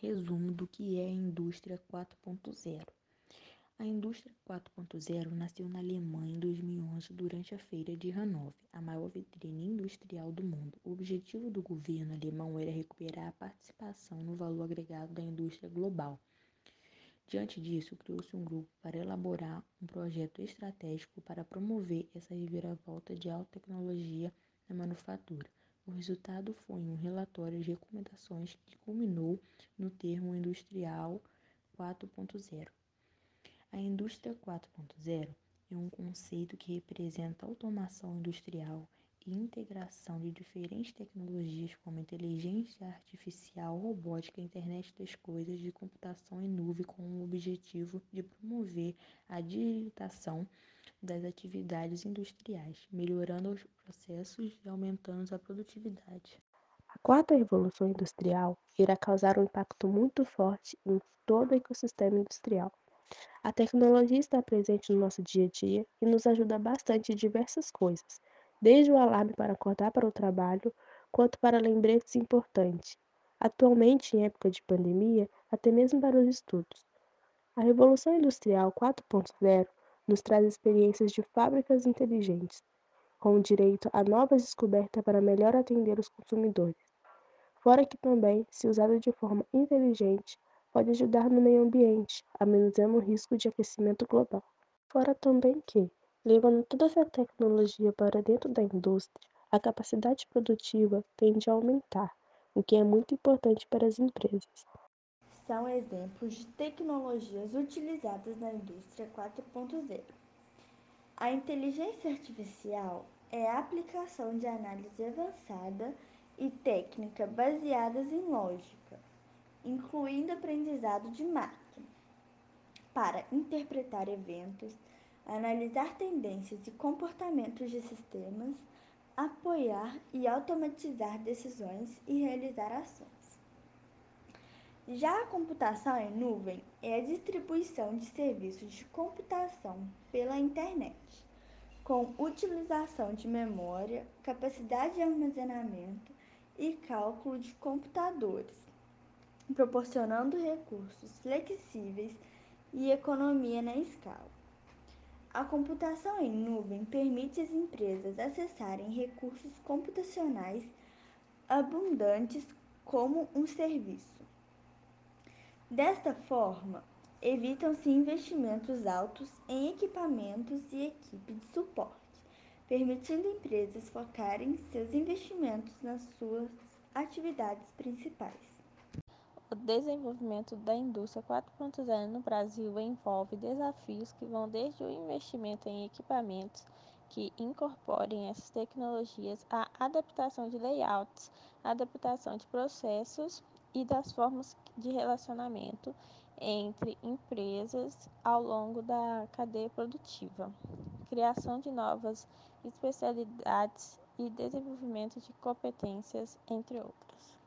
resumo do que é a indústria 4.0. A indústria 4.0 nasceu na Alemanha em 2011 durante a Feira de Hannover, a maior vitrine industrial do mundo. O objetivo do governo alemão era recuperar a participação no valor agregado da indústria global. Diante disso, criou-se um grupo para elaborar um projeto estratégico para promover essa reviravolta de alta tecnologia na manufatura. O resultado foi um relatório de recomendações que culminou no termo industrial 4.0. A indústria 4.0 é um conceito que representa automação industrial e integração de diferentes tecnologias como inteligência artificial, robótica, internet das coisas e computação em nuvem com o objetivo de promover a digitalização das atividades industriais, melhorando os processos e aumentando a produtividade. A quarta revolução industrial irá causar um impacto muito forte em todo o ecossistema industrial. A tecnologia está presente no nosso dia a dia e nos ajuda bastante em diversas coisas, desde o alarme para acordar para o trabalho, quanto para lembretes importantes. Atualmente, em época de pandemia, até mesmo para os estudos. A Revolução Industrial 4.0 nos traz experiências de fábricas inteligentes, com direito a novas descobertas para melhor atender os consumidores. Fora que também, se usada de forma inteligente, pode ajudar no meio ambiente, amenizando o risco de aquecimento global. Fora também que, levando toda essa tecnologia para dentro da indústria, a capacidade produtiva tende a aumentar, o que é muito importante para as empresas são exemplos de tecnologias utilizadas na indústria 4.0. A inteligência artificial é a aplicação de análise avançada e técnica baseadas em lógica, incluindo aprendizado de máquina, para interpretar eventos, analisar tendências e comportamentos de sistemas, apoiar e automatizar decisões e realizar ações. Já a computação em nuvem é a distribuição de serviços de computação pela internet, com utilização de memória, capacidade de armazenamento e cálculo de computadores, proporcionando recursos flexíveis e economia na escala. A computação em nuvem permite às empresas acessarem recursos computacionais abundantes como um serviço. Desta forma, evitam-se investimentos altos em equipamentos e equipe de suporte, permitindo empresas focarem seus investimentos nas suas atividades principais. O desenvolvimento da indústria 4.0 no Brasil envolve desafios que vão desde o investimento em equipamentos que incorporem essas tecnologias à adaptação de layouts, adaptação de processos e das formas de relacionamento entre empresas ao longo da cadeia produtiva, criação de novas especialidades e desenvolvimento de competências, entre outras.